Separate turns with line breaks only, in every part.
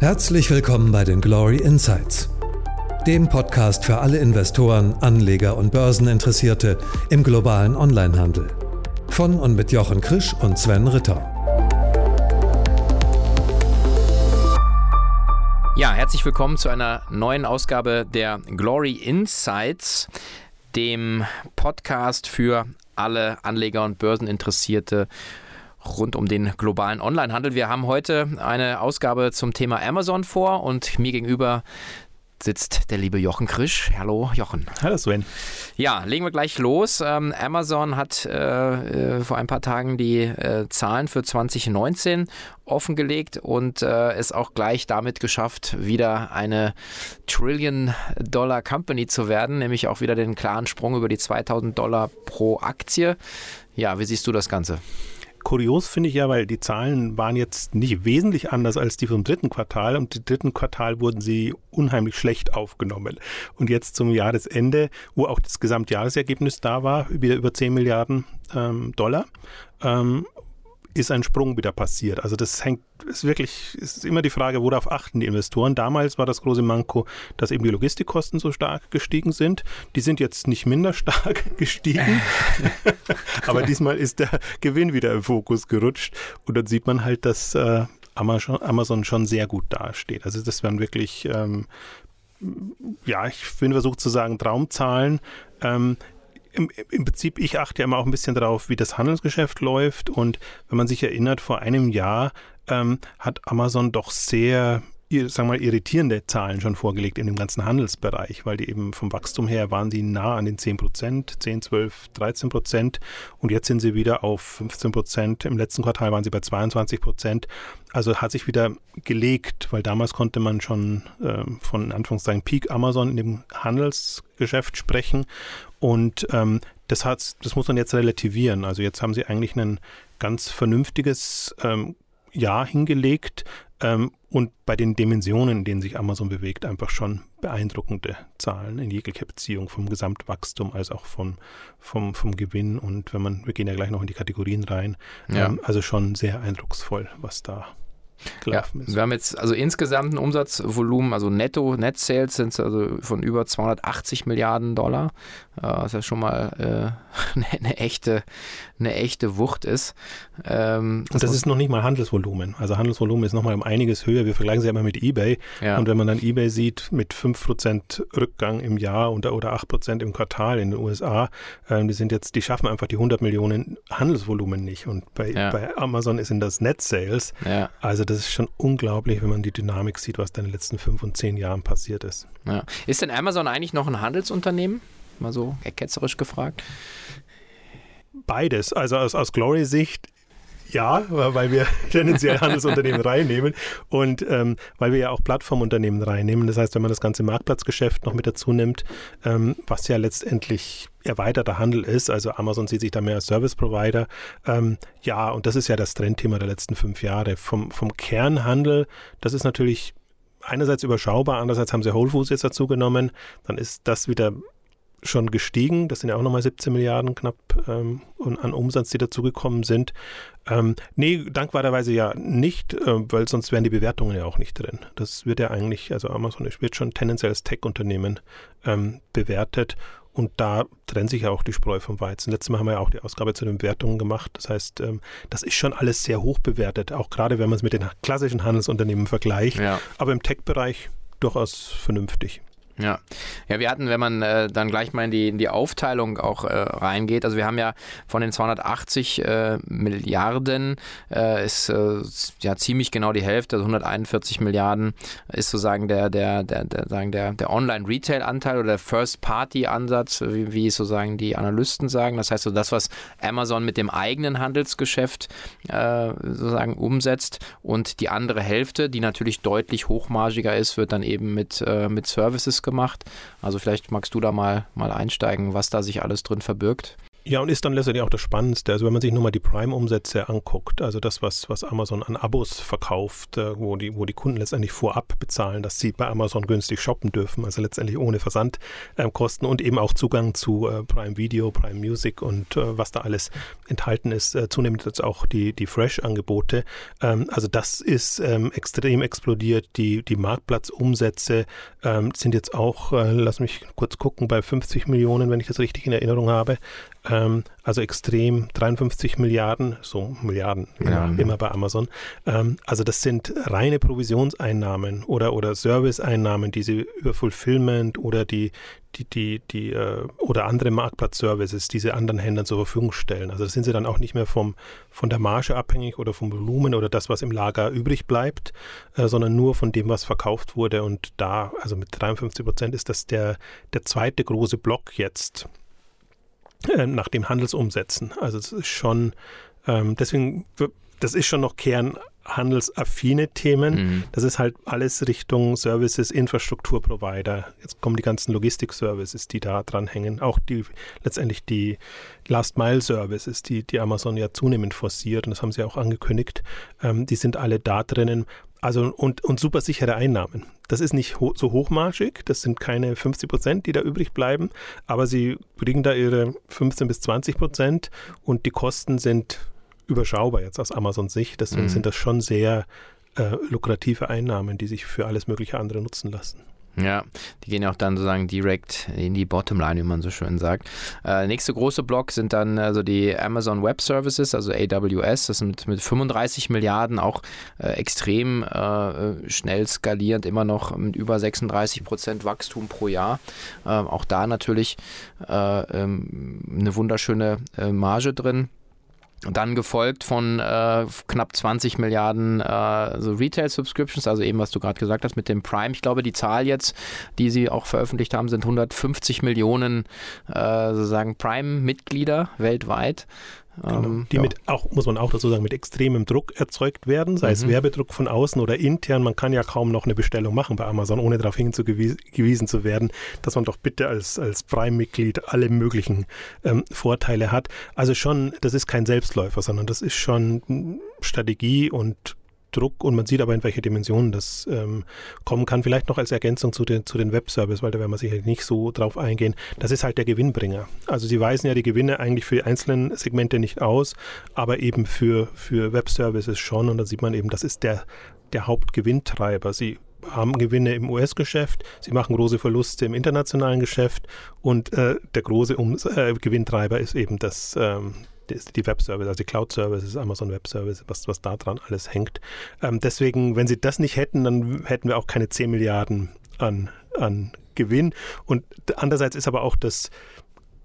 Herzlich willkommen bei den Glory Insights, dem Podcast für alle Investoren, Anleger und Börseninteressierte im globalen Onlinehandel. Von und mit Jochen Krisch und Sven Ritter.
Ja, herzlich willkommen zu einer neuen Ausgabe der Glory Insights, dem Podcast für alle Anleger und Börseninteressierte rund um den globalen Onlinehandel. Wir haben heute eine Ausgabe zum Thema Amazon vor und mir gegenüber sitzt der liebe Jochen Krisch. Hallo Jochen.
Hallo Sven.
Ja, legen wir gleich los. Ähm, Amazon hat äh, äh, vor ein paar Tagen die äh, Zahlen für 2019 offengelegt und es auch gleich damit geschafft, wieder eine Trillion-Dollar-Company zu werden, nämlich auch wieder den klaren Sprung über die 2000 Dollar pro Aktie. Ja, wie siehst du das Ganze?
Kurios finde ich ja, weil die Zahlen waren jetzt nicht wesentlich anders als die vom dritten Quartal und im dritten Quartal wurden sie unheimlich schlecht aufgenommen. Und jetzt zum Jahresende, wo auch das Gesamtjahresergebnis da war, wieder über 10 Milliarden ähm, Dollar, ähm, ist ein Sprung wieder passiert. Also das hängt, ist wirklich, ist immer die Frage, worauf achten die Investoren. Damals war das große Manko, dass eben die Logistikkosten so stark gestiegen sind. Die sind jetzt nicht minder stark gestiegen, aber diesmal ist der Gewinn wieder im Fokus gerutscht und dann sieht man halt, dass äh, Amazon schon sehr gut dasteht. Also das waren wirklich ähm, ja, ich bin versucht zu sagen, Traumzahlen. Ähm, im, im, Prinzip, ich achte ja immer auch ein bisschen darauf, wie das Handelsgeschäft läuft. Und wenn man sich erinnert, vor einem Jahr ähm, hat Amazon doch sehr sagen wir mal, irritierende Zahlen schon vorgelegt in dem ganzen Handelsbereich, weil die eben vom Wachstum her waren die nah an den 10 Prozent, 10, 12, 13 Prozent und jetzt sind sie wieder auf 15 Prozent. Im letzten Quartal waren sie bei 22 Prozent. Also hat sich wieder gelegt, weil damals konnte man schon äh, von in Anführungszeichen Peak Amazon in dem Handelsgeschäft sprechen und ähm, das, hat, das muss man jetzt relativieren. Also jetzt haben sie eigentlich ein ganz vernünftiges ähm, Jahr hingelegt ähm, und bei den Dimensionen, in denen sich Amazon bewegt, einfach schon beeindruckende Zahlen in jeglicher Beziehung vom Gesamtwachstum als auch vom, vom, vom Gewinn. Und wenn man, wir gehen ja gleich noch in die Kategorien rein, ja. ähm, also schon sehr eindrucksvoll, was da
gelaufen ja, ist. Wir haben jetzt also insgesamt ein Umsatzvolumen, also netto, Net Sales sind also von über 280 Milliarden Dollar, äh, was ja schon mal äh, eine, eine, echte, eine echte Wucht ist.
Ähm, das und das ist noch nicht mal Handelsvolumen. Also Handelsvolumen ist noch mal um einiges höher. Wir vergleichen sie immer mit eBay. Ja. Und wenn man dann eBay sieht mit 5% Rückgang im Jahr oder, oder 8% im Quartal in den USA, äh, die sind jetzt, die schaffen einfach die 100 Millionen Handelsvolumen nicht. Und bei, ja. bei Amazon sind das Net Sales. Ja. Also das ist schon unglaublich, wenn man die Dynamik sieht, was da in den letzten fünf und zehn Jahren passiert ist.
Ja. Ist denn Amazon eigentlich noch ein Handelsunternehmen? Mal so ketzerisch gefragt.
Beides. Also aus, aus Glory-Sicht ja, weil wir tendenziell Handelsunternehmen reinnehmen und ähm, weil wir ja auch Plattformunternehmen reinnehmen. Das heißt, wenn man das ganze Marktplatzgeschäft noch mit dazu nimmt, ähm, was ja letztendlich erweiterter Handel ist, also Amazon sieht sich da mehr als Service Provider. Ähm, ja, und das ist ja das Trendthema der letzten fünf Jahre. Vom, vom Kernhandel, das ist natürlich einerseits überschaubar, andererseits haben sie Whole Foods jetzt dazu genommen, dann ist das wieder schon gestiegen. Das sind ja auch nochmal 17 Milliarden knapp ähm, an Umsatz, die dazugekommen sind. Ähm, nee, dankbarerweise ja nicht, äh, weil sonst wären die Bewertungen ja auch nicht drin. Das wird ja eigentlich, also Amazon wird schon tendenziell als Tech-Unternehmen ähm, bewertet und da trennt sich ja auch die Spreu vom Weizen. Letztes Mal haben wir ja auch die Ausgabe zu den Bewertungen gemacht. Das heißt, ähm, das ist schon alles sehr hoch bewertet, auch gerade wenn man es mit den klassischen Handelsunternehmen vergleicht. Ja. Aber im Tech-Bereich durchaus vernünftig.
Ja. ja, wir hatten, wenn man äh, dann gleich mal in die, in die Aufteilung auch äh, reingeht, also wir haben ja von den 280 äh, Milliarden äh, ist äh, ja ziemlich genau die Hälfte, also 141 Milliarden ist sozusagen der, der, der, der, sagen der, der Online-Retail-Anteil oder der First-Party-Ansatz, wie, wie sozusagen die Analysten sagen. Das heißt so das, was Amazon mit dem eigenen Handelsgeschäft äh, sozusagen umsetzt und die andere Hälfte, die natürlich deutlich hochmargiger ist, wird dann eben mit, mit Services gemacht. Also vielleicht magst du da mal, mal einsteigen, was da sich alles drin verbirgt.
Ja, und ist dann letztendlich auch das Spannendste. Also wenn man sich nur mal die Prime-Umsätze anguckt, also das, was, was Amazon an Abos verkauft, äh, wo, die, wo die Kunden letztendlich vorab bezahlen, dass sie bei Amazon günstig shoppen dürfen, also letztendlich ohne Versandkosten äh, und eben auch Zugang zu äh, Prime Video, Prime Music und was da alles enthalten ist, zunehmend jetzt auch die, die Fresh-Angebote. Ähm, also das ist ähm, extrem explodiert. Die, die Marktplatzumsätze ähm, sind jetzt auch, lass mich kurz gucken, bei 50 Millionen, wenn ich das richtig in Erinnerung habe. Ähm, also extrem 53 Milliarden, so Milliarden, Milliarden immer, immer, bei Amazon. Ähm, also das sind reine Provisionseinnahmen oder, oder Serviceeinnahmen, die sie über Fulfillment oder die, die, die, die äh, oder andere Marktplatzservices diese anderen Händlern zur Verfügung stellen. Also das sind sie dann auch nicht mehr vom, von der Marge abhängig oder vom Volumen oder das, was im Lager übrig bleibt, äh, sondern nur von dem, was verkauft wurde. Und da, also mit 53 Prozent ist das der, der zweite große Block jetzt äh, nach dem Handelsumsätzen. Also es ist schon, ähm, deswegen, das ist schon noch kernhandelsaffine Themen. Mhm. Das ist halt alles Richtung Services, Infrastrukturprovider. Jetzt kommen die ganzen Logistik-Services, die da dran hängen. Auch die letztendlich die Last-Mile-Services, die, die Amazon ja zunehmend forciert, und das haben sie auch angekündigt, ähm, die sind alle da drinnen. Also und, und super sichere Einnahmen. Das ist nicht ho so hochmarschig, das sind keine 50 Prozent, die da übrig bleiben, aber sie kriegen da ihre 15 bis 20 Prozent und die Kosten sind überschaubar jetzt aus Amazons Sicht. Deswegen mhm. sind das schon sehr äh, lukrative Einnahmen, die sich für alles mögliche andere nutzen lassen.
Ja, die gehen ja auch dann sozusagen direkt in die Bottomline, wie man so schön sagt. Äh, nächste große Block sind dann also die Amazon Web Services, also AWS. Das sind mit, 35 Milliarden auch äh, extrem äh, schnell skalierend, immer noch mit über 36 Prozent Wachstum pro Jahr. Ähm, auch da natürlich äh, ähm, eine wunderschöne äh, Marge drin. Dann gefolgt von äh, knapp 20 Milliarden äh, so Retail-Subscriptions, also eben, was du gerade gesagt hast mit dem Prime. Ich glaube, die Zahl jetzt, die sie auch veröffentlicht haben, sind 150 Millionen äh, sozusagen Prime-Mitglieder weltweit.
Genau. Ähm, die ja. mit auch, muss man auch dazu sagen, mit extremem Druck erzeugt werden, sei mhm. es Werbedruck von außen oder intern. Man kann ja kaum noch eine Bestellung machen bei Amazon, ohne darauf hingewiesen zu werden, dass man doch bitte als, als Prime-Mitglied alle möglichen ähm, Vorteile hat. Also schon, das ist kein Selbstläufer, sondern das ist schon Strategie und Druck und man sieht aber, in welche Dimensionen das ähm, kommen kann. Vielleicht noch als Ergänzung zu den, zu den Webservice, weil da werden wir sicherlich nicht so drauf eingehen. Das ist halt der Gewinnbringer. Also sie weisen ja die Gewinne eigentlich für die einzelnen Segmente nicht aus, aber eben für, für Webservices schon. Und da sieht man eben, das ist der, der Hauptgewinntreiber. Sie haben Gewinne im US-Geschäft, sie machen große Verluste im internationalen Geschäft und äh, der große um äh, Gewinntreiber ist eben das, ähm, die Web-Service, also die Cloud-Services, Amazon Web-Service, was, was da dran alles hängt. Ähm, deswegen, wenn sie das nicht hätten, dann hätten wir auch keine 10 Milliarden an, an Gewinn. Und andererseits ist aber auch das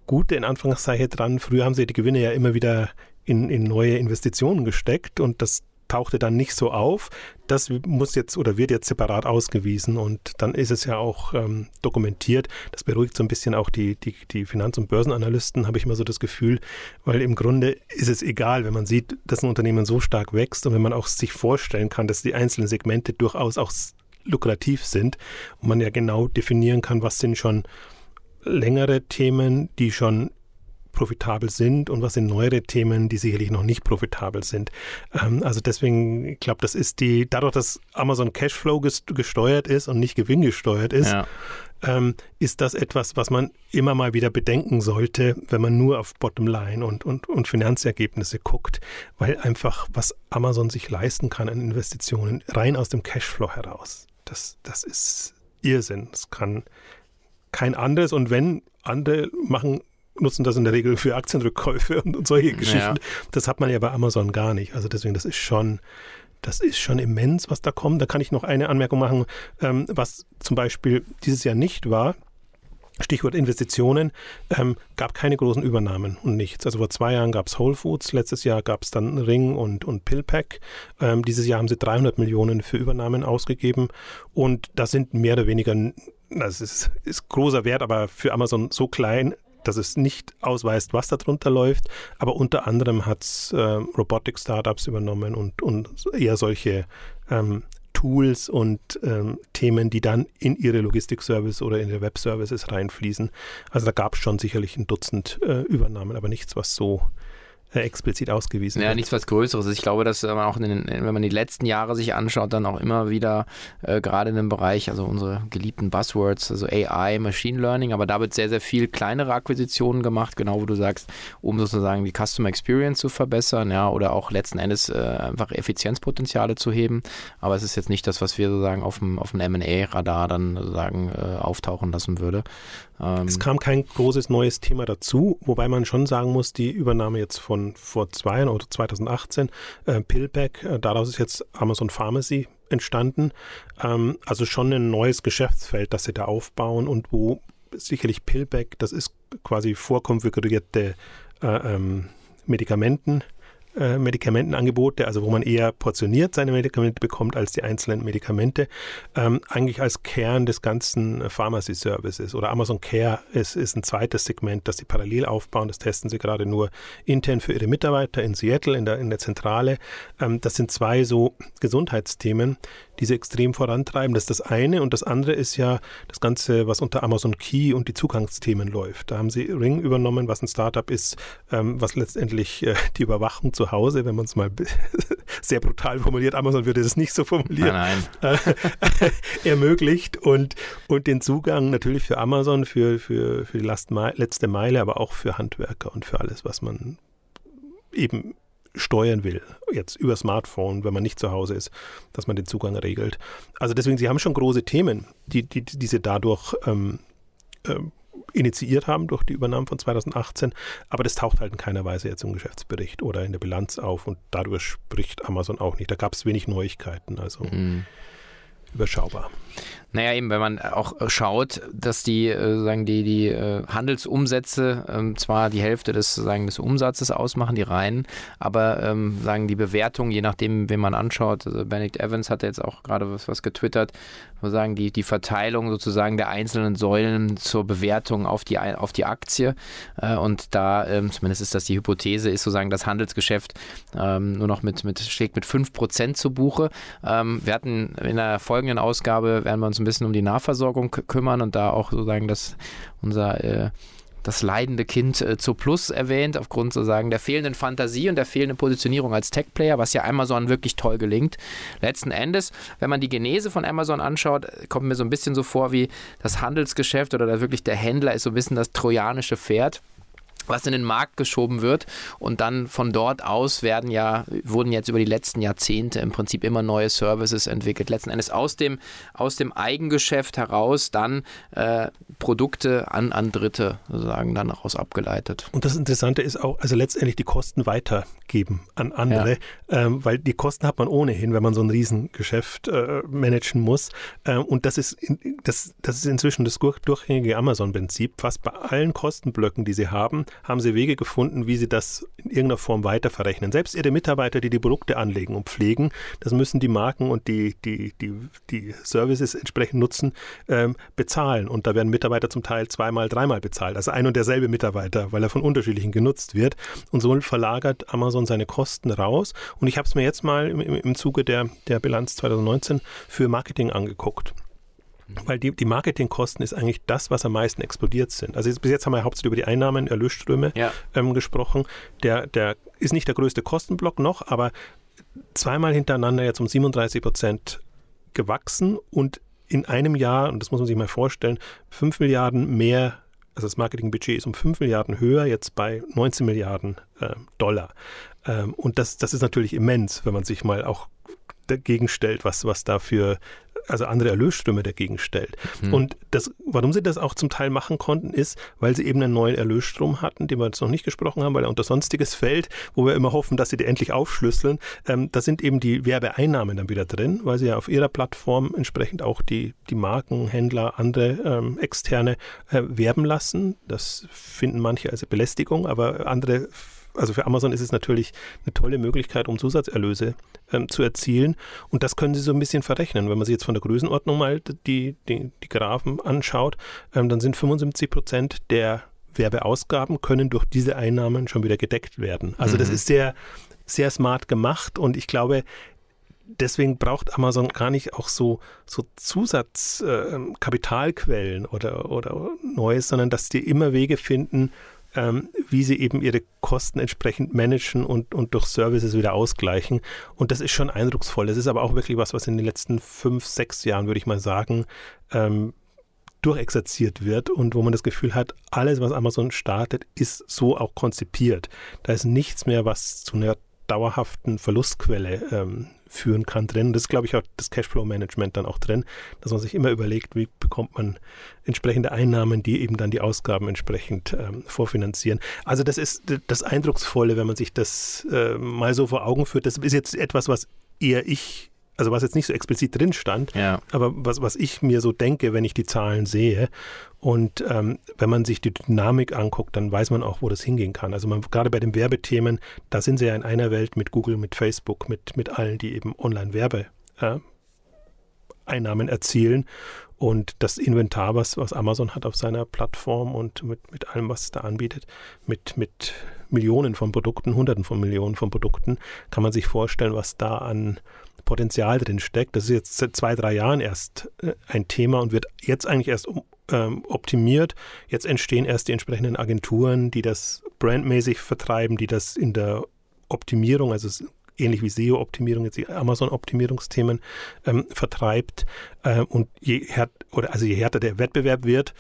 Gute in Anführungszeichen dran, früher haben sie die Gewinne ja immer wieder in, in neue Investitionen gesteckt und das tauchte dann nicht so auf. Das muss jetzt oder wird jetzt separat ausgewiesen und dann ist es ja auch ähm, dokumentiert. Das beruhigt so ein bisschen auch die, die, die Finanz- und Börsenanalysten, habe ich immer so das Gefühl, weil im Grunde ist es egal, wenn man sieht, dass ein Unternehmen so stark wächst und wenn man auch sich vorstellen kann, dass die einzelnen Segmente durchaus auch lukrativ sind und man ja genau definieren kann, was sind schon längere Themen, die schon profitabel sind und was sind neuere Themen, die sicherlich noch nicht profitabel sind. Ähm, also deswegen, ich glaube, das ist die, dadurch, dass Amazon Cashflow gesteuert ist und nicht gewinngesteuert ist, ja. ähm, ist das etwas, was man immer mal wieder bedenken sollte, wenn man nur auf Bottomline und, und, und Finanzergebnisse guckt, weil einfach, was Amazon sich leisten kann an Investitionen, rein aus dem Cashflow heraus, das, das ist Irrsinn. Das kann kein anderes und wenn andere machen nutzen das in der Regel für Aktienrückkäufe und, und solche Geschichten. Ja. Das hat man ja bei Amazon gar nicht. Also deswegen, das ist schon, das ist schon immens, was da kommt. Da kann ich noch eine Anmerkung machen, ähm, was zum Beispiel dieses Jahr nicht war. Stichwort Investitionen, ähm, gab keine großen Übernahmen und nichts. Also vor zwei Jahren gab es Whole Foods, letztes Jahr gab es dann Ring und, und Pillpack. Ähm, dieses Jahr haben sie 300 Millionen für Übernahmen ausgegeben und das sind mehr oder weniger, das ist, ist großer Wert, aber für Amazon so klein, dass es nicht ausweist, was darunter läuft, aber unter anderem hat es äh, Robotic-Startups übernommen und, und eher solche ähm, Tools und ähm, Themen, die dann in ihre Logistik-Service oder in ihre Web-Services reinfließen. Also da gab es schon sicherlich ein Dutzend äh, Übernahmen, aber nichts, was so explizit ausgewiesen
ja, wird. Ja, nichts was Größeres. Ich glaube, dass man auch, den, wenn man die letzten Jahre sich anschaut, dann auch immer wieder äh, gerade in dem Bereich, also unsere geliebten Buzzwords, also AI, Machine Learning, aber da wird sehr, sehr viel kleinere Akquisitionen gemacht, genau wo du sagst, um sozusagen die Customer Experience zu verbessern, ja, oder auch letzten Endes äh, einfach Effizienzpotenziale zu heben. Aber es ist jetzt nicht das, was wir sozusagen auf dem, auf dem M&A-Radar dann sozusagen äh, auftauchen lassen würde.
Ähm es kam kein großes neues Thema dazu, wobei man schon sagen muss, die Übernahme jetzt von vor zwei Jahren oder 2018, äh, Pillback, äh, daraus ist jetzt Amazon Pharmacy entstanden. Ähm, also schon ein neues Geschäftsfeld, das sie da aufbauen und wo sicherlich Pillback, das ist quasi vorkonfigurierte äh, ähm, Medikamenten äh, Medikamentenangebote, also wo man eher portioniert seine Medikamente bekommt als die einzelnen Medikamente, ähm, eigentlich als Kern des ganzen Pharmacy Services oder Amazon Care ist, ist ein zweites Segment, das sie parallel aufbauen. Das testen sie gerade nur intern für ihre Mitarbeiter in Seattle, in der, in der Zentrale. Ähm, das sind zwei so Gesundheitsthemen, die sie extrem vorantreiben. Das ist das eine. Und das andere ist ja das Ganze, was unter Amazon Key und die Zugangsthemen läuft. Da haben sie Ring übernommen, was ein Startup ist, ähm, was letztendlich äh, die Überwachung zu Hause, wenn man es mal sehr brutal formuliert, Amazon würde das nicht so formulieren,
nein, nein.
Äh, ermöglicht und, und den Zugang natürlich für Amazon, für, für, für die letzte Meile, aber auch für Handwerker und für alles, was man eben steuern will, jetzt über Smartphone, wenn man nicht zu Hause ist, dass man den Zugang regelt. Also deswegen, sie haben schon große Themen, die, die, die sie dadurch ähm, ähm, initiiert haben durch die Übernahme von 2018, aber das taucht halt in keiner Weise jetzt im Geschäftsbericht oder in der Bilanz auf und dadurch spricht Amazon auch nicht. Da gab es wenig Neuigkeiten, also mhm. Überschaubar.
Naja, eben, wenn man auch schaut, dass die, äh, sagen die, die äh, Handelsumsätze ähm, zwar die Hälfte des, sagen, des Umsatzes ausmachen, die reinen, aber ähm, sagen die Bewertung, je nachdem, wen man anschaut, also Benedict Evans hat jetzt auch gerade was, was getwittert, wo sagen die, die Verteilung sozusagen der einzelnen Säulen zur Bewertung auf die, auf die Aktie. Äh, und da, ähm, zumindest ist das die Hypothese, ist sozusagen das Handelsgeschäft nur noch mit, mit, schlägt mit 5% zu Buche. Wir hatten in der folgenden Ausgabe, werden wir uns ein bisschen um die Nahversorgung kümmern und da auch sozusagen das, unser äh, das leidende Kind äh, zu Plus erwähnt, aufgrund sozusagen der fehlenden Fantasie und der fehlenden Positionierung als Tech-Player, was ja Amazon wirklich toll gelingt. Letzten Endes, wenn man die Genese von Amazon anschaut, kommt mir so ein bisschen so vor wie das Handelsgeschäft oder wirklich der Händler ist so ein bisschen das trojanische Pferd was in den Markt geschoben wird. Und dann von dort aus werden ja wurden jetzt über die letzten Jahrzehnte im Prinzip immer neue Services entwickelt. Letzten Endes aus dem aus dem Eigengeschäft heraus dann äh, Produkte an an Dritte sozusagen dann daraus abgeleitet.
Und das Interessante ist auch also letztendlich die Kosten weitergeben an andere ja. ähm, weil die Kosten hat man ohnehin wenn man so ein Riesengeschäft äh, managen muss. Ähm, und das ist das das ist inzwischen das durchgängige Amazon Prinzip fast bei allen Kostenblöcken die sie haben haben sie Wege gefunden, wie sie das in irgendeiner Form weiterverrechnen. Selbst ihre Mitarbeiter, die die Produkte anlegen und pflegen, das müssen die Marken und die, die, die, die Services entsprechend nutzen, ähm, bezahlen. Und da werden Mitarbeiter zum Teil zweimal, dreimal bezahlt. Also ein und derselbe Mitarbeiter, weil er von unterschiedlichen genutzt wird. Und so verlagert Amazon seine Kosten raus. Und ich habe es mir jetzt mal im, im Zuge der, der Bilanz 2019 für Marketing angeguckt. Weil die, die Marketingkosten ist eigentlich das, was am meisten explodiert sind. Also bis jetzt haben wir hauptsächlich über die Einnahmen, Erlösströme ja. ähm, gesprochen. Der, der ist nicht der größte Kostenblock noch, aber zweimal hintereinander jetzt um 37 Prozent gewachsen und in einem Jahr, und das muss man sich mal vorstellen, 5 Milliarden mehr, also das Marketingbudget ist um 5 Milliarden höher, jetzt bei 19 Milliarden äh, Dollar. Ähm, und das, das ist natürlich immens, wenn man sich mal auch dagegen stellt, was, was da für also andere Erlösströme dagegen stellt. Mhm. Und das, warum sie das auch zum Teil machen konnten, ist, weil sie eben einen neuen Erlösstrom hatten, den wir jetzt noch nicht gesprochen haben, weil er unter Sonstiges fällt, wo wir immer hoffen, dass sie die endlich aufschlüsseln. Ähm, da sind eben die Werbeeinnahmen dann wieder drin, weil sie ja auf ihrer Plattform entsprechend auch die, die Marken, Händler, andere ähm, Externe äh, werben lassen. Das finden manche als Belästigung, aber andere also für Amazon ist es natürlich eine tolle Möglichkeit, um Zusatzerlöse ähm, zu erzielen. Und das können Sie so ein bisschen verrechnen. Wenn man sich jetzt von der Größenordnung mal die, die, die Graphen anschaut, ähm, dann sind 75 Prozent der Werbeausgaben können durch diese Einnahmen schon wieder gedeckt werden. Also mhm. das ist sehr, sehr smart gemacht und ich glaube, deswegen braucht Amazon gar nicht auch so, so Zusatzkapitalquellen äh, oder, oder Neues, sondern dass die immer Wege finden, ähm, wie sie eben ihre Kosten entsprechend managen und, und durch Services wieder ausgleichen. Und das ist schon eindrucksvoll. Das ist aber auch wirklich was, was in den letzten fünf, sechs Jahren, würde ich mal sagen, ähm, durchexerziert wird und wo man das Gefühl hat, alles, was Amazon startet, ist so auch konzipiert. Da ist nichts mehr, was zu einer dauerhaften Verlustquelle ähm, führen kann drin. Das ist, glaube ich, auch das Cashflow-Management dann auch drin, dass man sich immer überlegt, wie bekommt man entsprechende Einnahmen, die eben dann die Ausgaben entsprechend ähm, vorfinanzieren. Also das ist das Eindrucksvolle, wenn man sich das äh, mal so vor Augen führt. Das ist jetzt etwas, was eher ich also was jetzt nicht so explizit drin stand, ja. aber was, was ich mir so denke, wenn ich die Zahlen sehe. Und ähm, wenn man sich die Dynamik anguckt, dann weiß man auch, wo das hingehen kann. Also man, gerade bei den Werbethemen, da sind sie ja in einer Welt mit Google, mit Facebook, mit, mit allen, die eben Online-Werbe äh, Einnahmen erzielen. Und das Inventar, was, was Amazon hat auf seiner Plattform und mit, mit allem, was es da anbietet, mit, mit Millionen von Produkten, Hunderten von Millionen von Produkten, kann man sich vorstellen, was da an Potenzial drin steckt. Das ist jetzt seit zwei, drei Jahren erst äh, ein Thema und wird jetzt eigentlich erst ähm, optimiert. Jetzt entstehen erst die entsprechenden Agenturen, die das brandmäßig vertreiben, die das in der Optimierung, also ähnlich wie SEO-Optimierung, jetzt die Amazon-Optimierungsthemen ähm, vertreibt. Ähm, und je, härter, oder also je härter der Wettbewerb wird,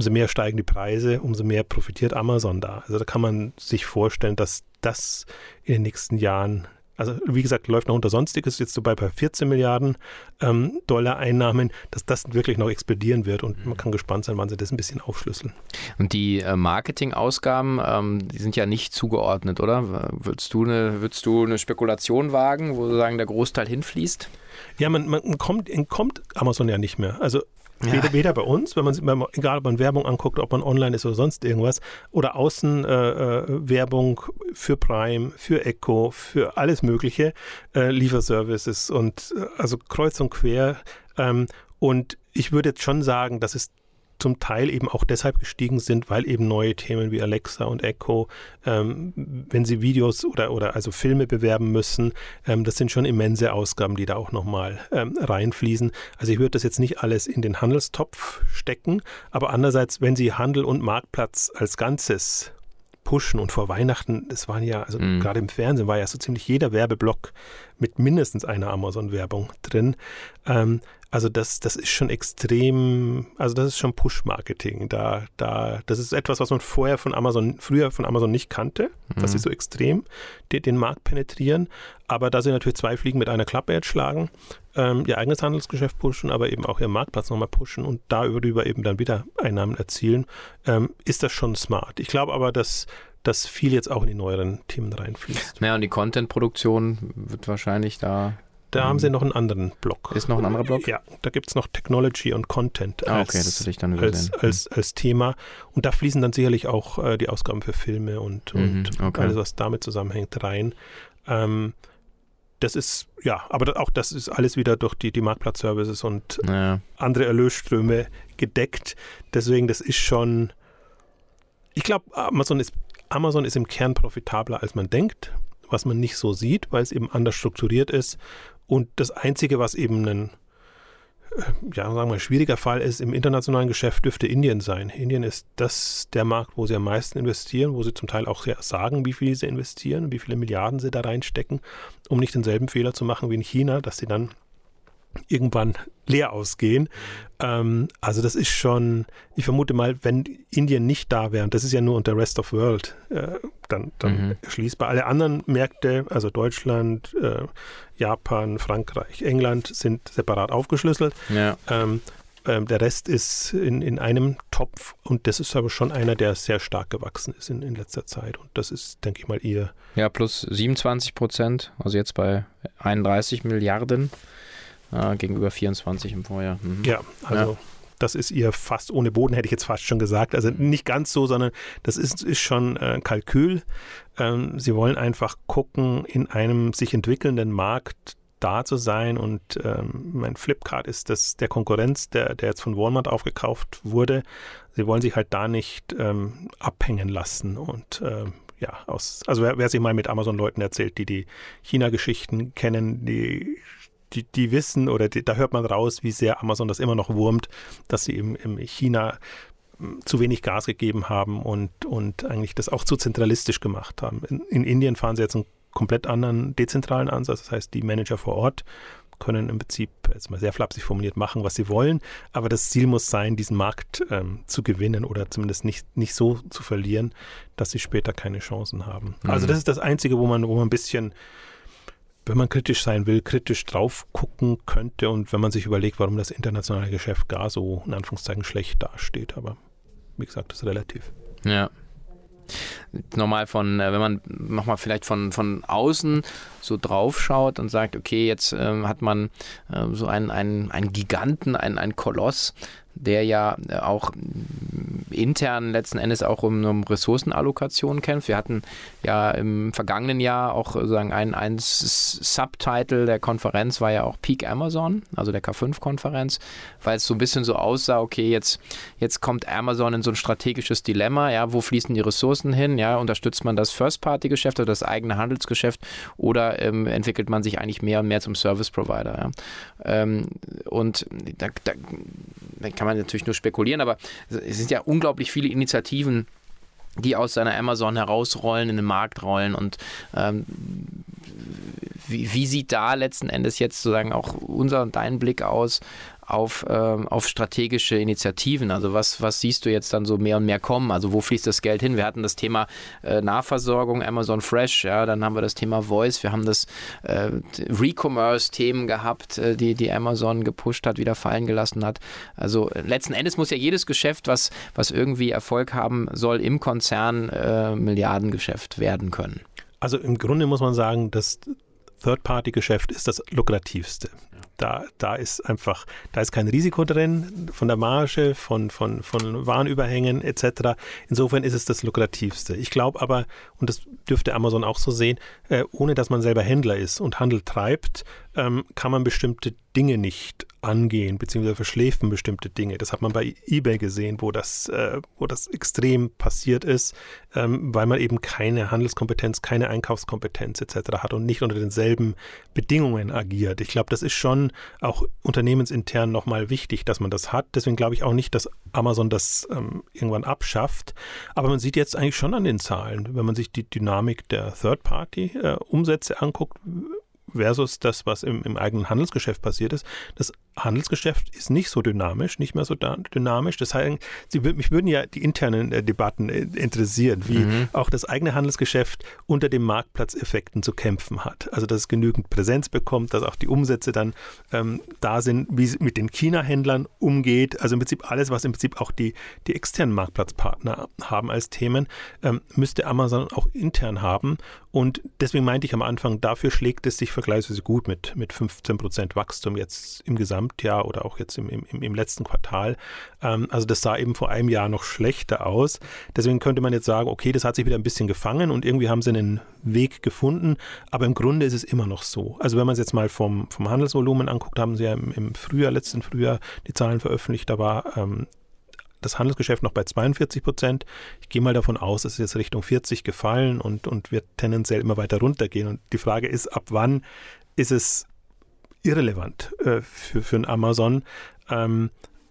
umso mehr steigen die Preise, umso mehr profitiert Amazon da. Also da kann man sich vorstellen, dass das in den nächsten Jahren also wie gesagt, läuft noch unter Sonstiges, jetzt so bei 14 Milliarden ähm, Dollar Einnahmen, dass das wirklich noch explodieren wird und man kann gespannt sein, wann sie das ein bisschen aufschlüsseln.
Und die äh, Marketingausgaben, ähm, die sind ja nicht zugeordnet, oder? Würdest du, eine, würdest du eine Spekulation wagen, wo sozusagen der Großteil hinfließt?
Ja, man, man kommt, entkommt Amazon ja nicht mehr. Also ja. Weder, weder, bei uns, wenn man, man, egal ob man Werbung anguckt, ob man online ist oder sonst irgendwas, oder Außenwerbung äh, äh für Prime, für Echo, für alles Mögliche, äh, Lieferservices und äh, also kreuz und quer. Ähm, und ich würde jetzt schon sagen, dass es zum Teil eben auch deshalb gestiegen sind, weil eben neue Themen wie Alexa und Echo, ähm, wenn sie Videos oder, oder also Filme bewerben müssen, ähm, das sind schon immense Ausgaben, die da auch nochmal ähm, reinfließen. Also ich würde das jetzt nicht alles in den Handelstopf stecken, aber andererseits, wenn sie Handel und Marktplatz als Ganzes pushen und vor Weihnachten, das waren ja, also mhm. gerade im Fernsehen war ja so ziemlich jeder Werbeblock mit mindestens einer Amazon-Werbung drin. Ähm, also das, das ist schon extrem, also das ist schon Push-Marketing. Da, da, das ist etwas, was man vorher von Amazon, früher von Amazon nicht kannte, mhm. dass sie so extrem den, den, Markt penetrieren. Aber da sie natürlich zwei Fliegen mit einer Klappe jetzt schlagen, ähm, ihr eigenes Handelsgeschäft pushen, aber eben auch ihren Marktplatz nochmal pushen und da über eben dann wieder Einnahmen erzielen, ähm, ist das schon smart. Ich glaube aber, dass dass viel jetzt auch in die neueren Themen reinfließt.
Naja, und die Content-Produktion wird wahrscheinlich da
da haben sie noch einen anderen Block.
Ist noch ein anderer Block?
Ja, da gibt es noch Technology und Content
als, ah, okay, das ich dann
als, als, als, Thema. Und da fließen dann sicherlich auch äh, die Ausgaben für Filme und, mhm, und okay. alles, was damit zusammenhängt, rein. Ähm, das ist, ja, aber auch das ist alles wieder durch die, die Marktplatzservices und naja. andere Erlösströme gedeckt. Deswegen, das ist schon, ich glaube, Amazon ist, Amazon ist im Kern profitabler, als man denkt, was man nicht so sieht, weil es eben anders strukturiert ist und das Einzige, was eben ein äh, ja, sagen wir, schwieriger Fall ist im internationalen Geschäft, dürfte Indien sein. Indien ist das der Markt, wo sie am meisten investieren, wo sie zum Teil auch sagen, wie viel sie investieren, wie viele Milliarden sie da reinstecken, um nicht denselben Fehler zu machen wie in China, dass sie dann irgendwann leer ausgehen. Ähm, also das ist schon, ich vermute mal, wenn Indien nicht da wäre, und das ist ja nur unter Rest of World, äh, dann, dann mhm. schließbar. Alle anderen Märkte, also Deutschland, äh, Japan, Frankreich, England, sind separat aufgeschlüsselt. Ja. Ähm, ähm, der Rest ist in, in einem Topf und das ist aber schon einer, der sehr stark gewachsen ist in, in letzter Zeit. Und das ist, denke ich mal, ihr.
Ja, plus 27 Prozent, also jetzt bei 31 Milliarden äh, gegenüber 24 im Vorjahr.
Mhm. Ja, also ja. das ist ihr fast ohne Boden, hätte ich jetzt fast schon gesagt. Also nicht ganz so, sondern das ist, ist schon äh, Kalkül. Ähm, sie wollen einfach gucken, in einem sich entwickelnden Markt da zu sein und ähm, mein Flipkart ist das der Konkurrenz, der, der jetzt von Walmart aufgekauft wurde. Sie wollen sich halt da nicht ähm, abhängen lassen und ähm, ja, aus, also wer, wer sich mal mit Amazon-Leuten erzählt, die die China-Geschichten kennen, die die, die wissen oder die, da hört man raus, wie sehr Amazon das immer noch wurmt, dass sie im, im China hm, zu wenig Gas gegeben haben und, und eigentlich das auch zu zentralistisch gemacht haben. In, in Indien fahren sie jetzt einen komplett anderen dezentralen Ansatz, das heißt, die Manager vor Ort können im Prinzip, jetzt mal sehr flapsig formuliert, machen, was sie wollen. Aber das Ziel muss sein, diesen Markt ähm, zu gewinnen oder zumindest nicht, nicht so zu verlieren, dass sie später keine Chancen haben. Also mhm. Also das ist das Einzige, wo man, wo man ein bisschen wenn man kritisch sein will, kritisch drauf gucken könnte und wenn man sich überlegt, warum das internationale Geschäft gar so in Anführungszeichen schlecht dasteht. Aber wie gesagt, das ist relativ.
Ja nochmal von, äh, wenn man nochmal vielleicht von, von außen so drauf schaut und sagt, okay, jetzt ähm, hat man äh, so einen, einen, einen Giganten, einen, einen Koloss, der ja äh, auch intern letzten Endes auch um, um Ressourcenallokation kämpft. Wir hatten ja im vergangenen Jahr auch sozusagen ein, ein Subtitle der Konferenz war ja auch Peak Amazon, also der K5-Konferenz, weil es so ein bisschen so aussah, okay, jetzt, jetzt kommt Amazon in so ein strategisches Dilemma, ja, wo fließen die Ressourcen hin, ja, unterstützt man das First-Party-Geschäft oder das eigene Handelsgeschäft oder ähm, entwickelt man sich eigentlich mehr und mehr zum Service-Provider, ja. Ähm, und da, da, kann man natürlich nur spekulieren, aber es sind ja unglaublich viele Initiativen, die aus seiner Amazon herausrollen, in den Markt rollen und ähm, wie, wie, sieht da letzten Endes jetzt sozusagen auch unser und dein Blick aus auf, ähm, auf strategische Initiativen? Also was, was siehst du jetzt dann so mehr und mehr kommen? Also wo fließt das Geld hin? Wir hatten das Thema äh, Nahversorgung, Amazon Fresh, ja, dann haben wir das Thema Voice, wir haben das äh, Recommerce-Themen gehabt, äh, die, die Amazon gepusht hat, wieder fallen gelassen hat. Also letzten Endes muss ja jedes Geschäft, was, was irgendwie Erfolg haben soll, im Konzern äh, Milliardengeschäft werden können.
Also im Grunde muss man sagen, das Third-Party-Geschäft ist das lukrativste. Da, da ist einfach, da ist kein Risiko drin von der Marge, von, von, von Warenüberhängen etc. Insofern ist es das lukrativste. Ich glaube aber, und das dürfte Amazon auch so sehen, äh, ohne dass man selber Händler ist und Handel treibt, ähm, kann man bestimmte Dinge nicht angehen, beziehungsweise verschläfen bestimmte Dinge. Das hat man bei eBay gesehen, wo das, äh, wo das extrem passiert ist, ähm, weil man eben keine Handelskompetenz, keine Einkaufskompetenz etc. hat und nicht unter denselben Bedingungen agiert. Ich glaube, das ist schon auch unternehmensintern nochmal wichtig, dass man das hat. Deswegen glaube ich auch nicht, dass Amazon das ähm, irgendwann abschafft. Aber man sieht jetzt eigentlich schon an den Zahlen, wenn man sich die Dynamik der Third-Party-Umsätze äh, anguckt, versus das, was im, im eigenen Handelsgeschäft passiert ist. Das Handelsgeschäft ist nicht so dynamisch, nicht mehr so dynamisch. Das heißt, Sie, mich würden ja die internen äh, Debatten äh, interessieren, wie mhm. auch das eigene Handelsgeschäft unter den Marktplatzeffekten zu kämpfen hat. Also, dass es genügend Präsenz bekommt, dass auch die Umsätze dann ähm, da sind, wie es mit den China-Händlern umgeht. Also im Prinzip alles, was im Prinzip auch die, die externen Marktplatzpartner haben als Themen, ähm, müsste Amazon auch intern haben. Und deswegen meinte ich am Anfang, dafür schlägt es sich vergleichsweise gut mit, mit 15 Prozent Wachstum jetzt im Gesamtjahr oder auch jetzt im, im, im letzten Quartal. Ähm, also das sah eben vor einem Jahr noch schlechter aus. Deswegen könnte man jetzt sagen, okay, das hat sich wieder ein bisschen gefangen und irgendwie haben sie einen Weg gefunden. Aber im Grunde ist es immer noch so. Also wenn man es jetzt mal vom, vom Handelsvolumen anguckt, haben sie ja im, im Frühjahr, letzten Frühjahr die Zahlen veröffentlicht. Da war ähm, das Handelsgeschäft noch bei 42 Prozent. Ich gehe mal davon aus, es ist jetzt Richtung 40 gefallen und, und wird tendenziell immer weiter runtergehen. Und die Frage ist, ab wann ist es irrelevant äh, für, für ein Amazon? Ähm,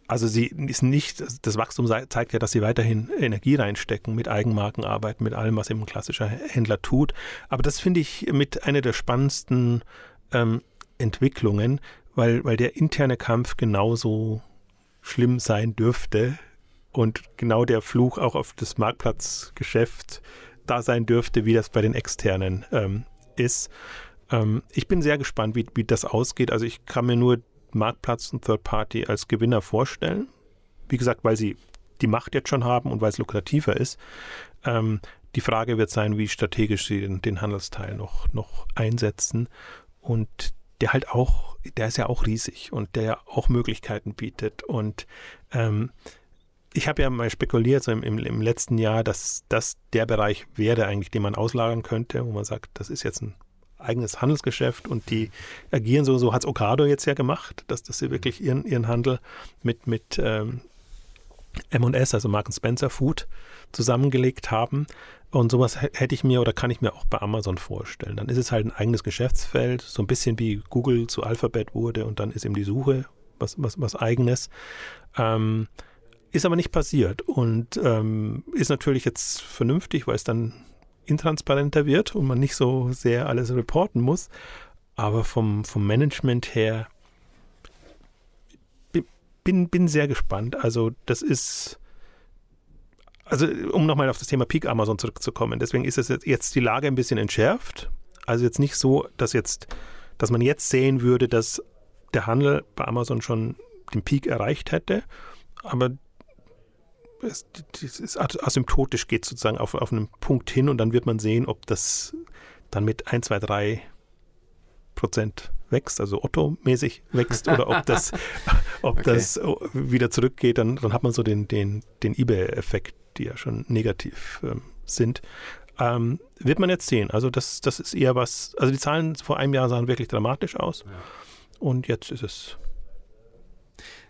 also sie ist nicht, das Wachstum zeigt ja, dass sie weiterhin Energie reinstecken, mit Eigenmarken arbeiten, mit allem, was eben ein klassischer Händler tut. Aber das finde ich mit einer der spannendsten ähm, Entwicklungen, weil, weil der interne Kampf genauso schlimm sein dürfte und genau der Fluch auch auf das Marktplatzgeschäft da sein dürfte, wie das bei den externen ähm, ist. Ähm, ich bin sehr gespannt, wie, wie das ausgeht. Also ich kann mir nur Marktplatz und Third Party als Gewinner vorstellen. Wie gesagt, weil sie die Macht jetzt schon haben und weil es lukrativer ist. Ähm, die Frage wird sein, wie strategisch sie den, den Handelsteil noch, noch einsetzen. Und der halt auch, der ist ja auch riesig und der ja auch Möglichkeiten bietet. Und ähm, ich habe ja mal spekuliert so im, im, im, letzten Jahr, dass das der Bereich wäre eigentlich, den man auslagern könnte, wo man sagt, das ist jetzt ein eigenes Handelsgeschäft und die agieren so, so hat es Okado jetzt ja gemacht, dass, dass sie wirklich ihren, ihren Handel mit, mit, ähm, M&S, also Mark Spencer Food, zusammengelegt haben. Und sowas hätte ich mir oder kann ich mir auch bei Amazon vorstellen. Dann ist es halt ein eigenes Geschäftsfeld, so ein bisschen wie Google zu Alphabet wurde und dann ist eben die Suche was, was, was eigenes. Ähm, ist aber nicht passiert und ähm, ist natürlich jetzt vernünftig, weil es dann intransparenter wird und man nicht so sehr alles reporten muss. Aber vom, vom Management her bin, bin sehr gespannt. Also das ist, also um nochmal auf das Thema Peak Amazon zurückzukommen, deswegen ist es jetzt, die Lage ein bisschen entschärft. Also jetzt nicht so, dass jetzt, dass man jetzt sehen würde, dass der Handel bei Amazon schon den Peak erreicht hätte, aber es, es ist asymptotisch geht sozusagen auf, auf einen Punkt hin und dann wird man sehen, ob das dann mit 1, 2, 3 Prozent wächst, also Otto-mäßig wächst, oder ob das, ob okay. das wieder zurückgeht, dann, dann hat man so den, den, den eBay-Effekt, die ja schon negativ ähm, sind. Ähm, wird man jetzt sehen. Also das, das ist eher was, also die Zahlen vor einem Jahr sahen wirklich dramatisch aus. Ja. Und jetzt ist es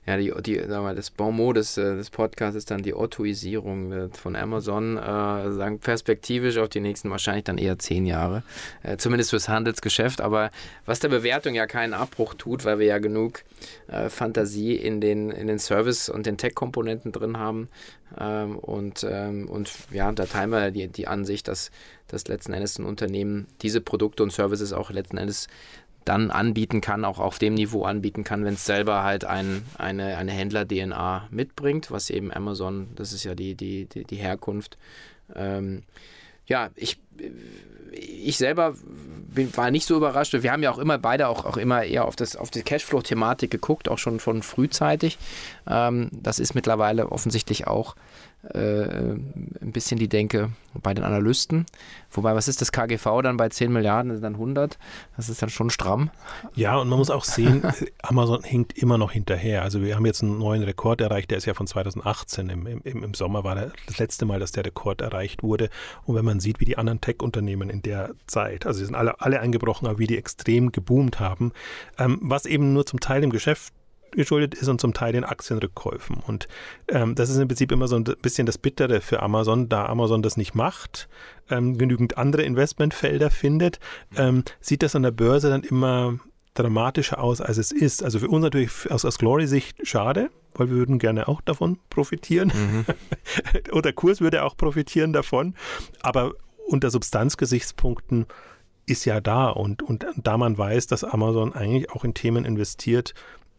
ja, die, die, sag mal, das Bon mot des, äh, des Podcasts ist dann die Ottoisierung äh, von Amazon, äh, sagen perspektivisch auf die nächsten wahrscheinlich dann eher zehn Jahre, äh, zumindest fürs Handelsgeschäft, aber was der Bewertung ja keinen Abbruch tut, weil wir ja genug äh, Fantasie in den, in den Service- und den Tech-Komponenten drin haben ähm, und, ähm, und ja, da teilen wir die, die Ansicht, dass, dass letzten Endes ein Unternehmen diese Produkte und Services auch letzten Endes dann anbieten kann, auch auf dem Niveau anbieten kann, wenn es selber halt ein, eine, eine Händler-DNA mitbringt, was eben Amazon, das ist ja die, die, die, die Herkunft. Ähm, ja, ich, ich selber bin, war nicht so überrascht. Wir haben ja auch immer beide auch, auch immer eher auf, das, auf die Cashflow-Thematik geguckt, auch schon von frühzeitig. Ähm, das ist mittlerweile offensichtlich auch ein bisschen die Denke bei den Analysten. Wobei, was ist das KGV dann bei 10 Milliarden? Sind dann 100. Das ist dann schon stramm.
Ja, und man muss auch sehen, Amazon hinkt immer noch hinterher. Also wir haben jetzt einen neuen Rekord erreicht, der ist ja von 2018. Im, im, im Sommer war das letzte Mal, dass der Rekord erreicht wurde. Und wenn man sieht, wie die anderen Tech-Unternehmen in der Zeit, also sie sind alle, alle eingebrochen, aber wie die extrem geboomt haben, ähm, was eben nur zum Teil im Geschäft geschuldet ist und zum Teil den Aktienrückkäufen. Und ähm, das ist im Prinzip immer so ein bisschen das Bittere für Amazon, da Amazon das nicht macht, ähm, genügend andere Investmentfelder findet, ähm, sieht das an der Börse dann immer dramatischer aus, als es ist. Also für uns natürlich aus, aus Glory-Sicht schade, weil wir würden gerne auch davon profitieren. Mhm. Oder Kurs würde auch profitieren davon. Aber unter Substanzgesichtspunkten ist ja da und, und da man weiß, dass Amazon eigentlich auch in Themen investiert,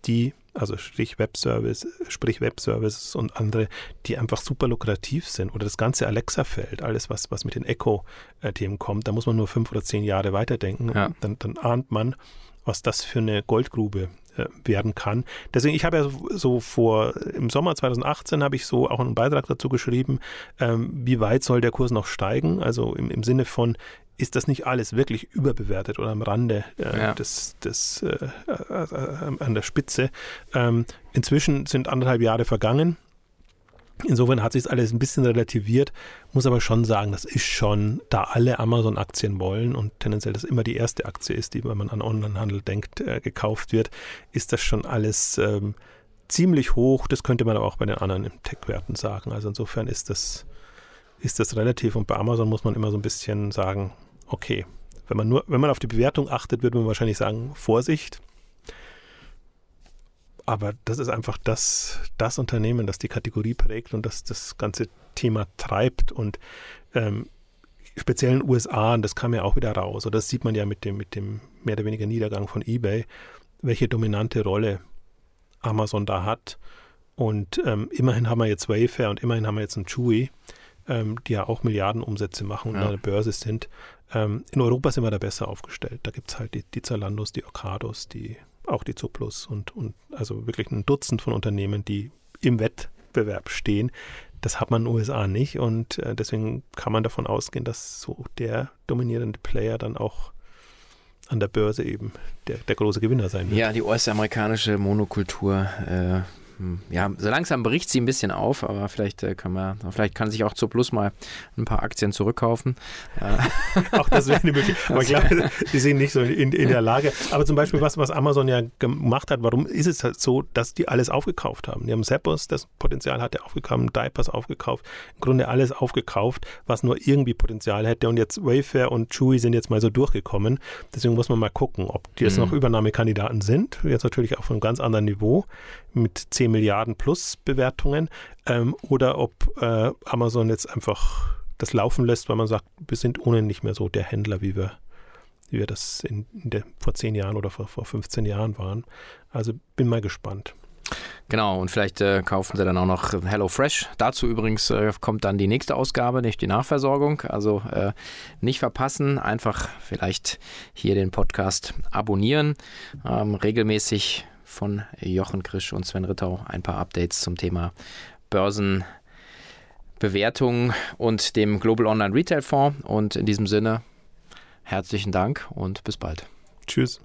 die, also sprich Webservice, sprich Webservices und andere, die einfach super lukrativ sind. Oder das ganze Alexa-Feld, alles, was, was mit den Echo-Themen kommt, da muss man nur fünf oder zehn Jahre weiterdenken. Ja. Dann, dann ahnt man, was das für eine Goldgrube werden kann. Deswegen, ich habe ja so, so, vor, im Sommer 2018 habe ich so auch einen Beitrag dazu geschrieben, ähm, wie weit soll der Kurs noch steigen? Also im, im Sinne von, ist das nicht alles wirklich überbewertet oder am Rande äh, ja. des, des äh, äh, äh, an der Spitze. Ähm, inzwischen sind anderthalb Jahre vergangen. Insofern hat sich das alles ein bisschen relativiert, muss aber schon sagen, das ist schon, da alle Amazon-Aktien wollen und tendenziell das immer die erste Aktie ist, die, wenn man an Onlinehandel denkt, äh, gekauft wird, ist das schon alles ähm, ziemlich hoch. Das könnte man aber auch bei den anderen Tech-Werten sagen. Also insofern ist das, ist das relativ und bei Amazon muss man immer so ein bisschen sagen, okay. Wenn man nur, wenn man auf die Bewertung achtet, würde man wahrscheinlich sagen, Vorsicht. Aber das ist einfach das, das Unternehmen, das die Kategorie prägt und das das ganze Thema treibt. Und ähm, speziell in den USA, und das kam ja auch wieder raus, oder das sieht man ja mit dem, mit dem mehr oder weniger Niedergang von eBay, welche dominante Rolle Amazon da hat. Und ähm, immerhin haben wir jetzt Wayfair und immerhin haben wir jetzt einen Chewy, ähm, die ja auch Milliardenumsätze machen und ja. an der Börse sind. Ähm, in Europa sind wir da besser aufgestellt. Da gibt es halt die, die Zalandos, die Occados, die, auch die Zuplus und, und also wirklich ein Dutzend von Unternehmen, die im Wettbewerb stehen. Das hat man in den USA nicht und äh, deswegen kann man davon ausgehen, dass so der dominierende Player dann auch an der Börse eben der, der große Gewinner sein wird.
Ja, die US-amerikanische Monokultur äh, ja, so langsam bricht sie ein bisschen auf, aber vielleicht äh, kann man, vielleicht kann sich auch zur Plus mal ein paar Aktien zurückkaufen.
Äh. auch das wäre eine Möglichkeit. Aber ich glaube, die sind nicht so in, in der Lage. Aber zum Beispiel, was, was Amazon ja gemacht hat, warum ist es halt so, dass die alles aufgekauft haben? Die haben Zappos, das Potenzial hatte aufgekauft, Diapers aufgekauft, im Grunde alles aufgekauft, was nur irgendwie Potenzial hätte. Und jetzt Wayfair und Chewy sind jetzt mal so durchgekommen. Deswegen muss man mal gucken, ob die jetzt mhm. noch Übernahmekandidaten sind. Jetzt natürlich auch von einem ganz anderen Niveau mit 10 Milliarden plus Bewertungen ähm, oder ob äh, Amazon jetzt einfach das laufen lässt, weil man sagt, wir sind ohnehin nicht mehr so der Händler, wie wir, wie wir das in, in der, vor 10 Jahren oder vor, vor 15 Jahren waren. Also bin mal gespannt.
Genau, und vielleicht äh, kaufen sie dann auch noch HelloFresh. Dazu übrigens äh, kommt dann die nächste Ausgabe, nicht die Nachversorgung. Also äh, nicht verpassen, einfach vielleicht hier den Podcast abonnieren. Ähm, regelmäßig von Jochen Krisch und Sven Rittau ein paar Updates zum Thema Börsenbewertung und dem Global Online Retail Fonds. Und in diesem Sinne herzlichen Dank und bis bald.
Tschüss.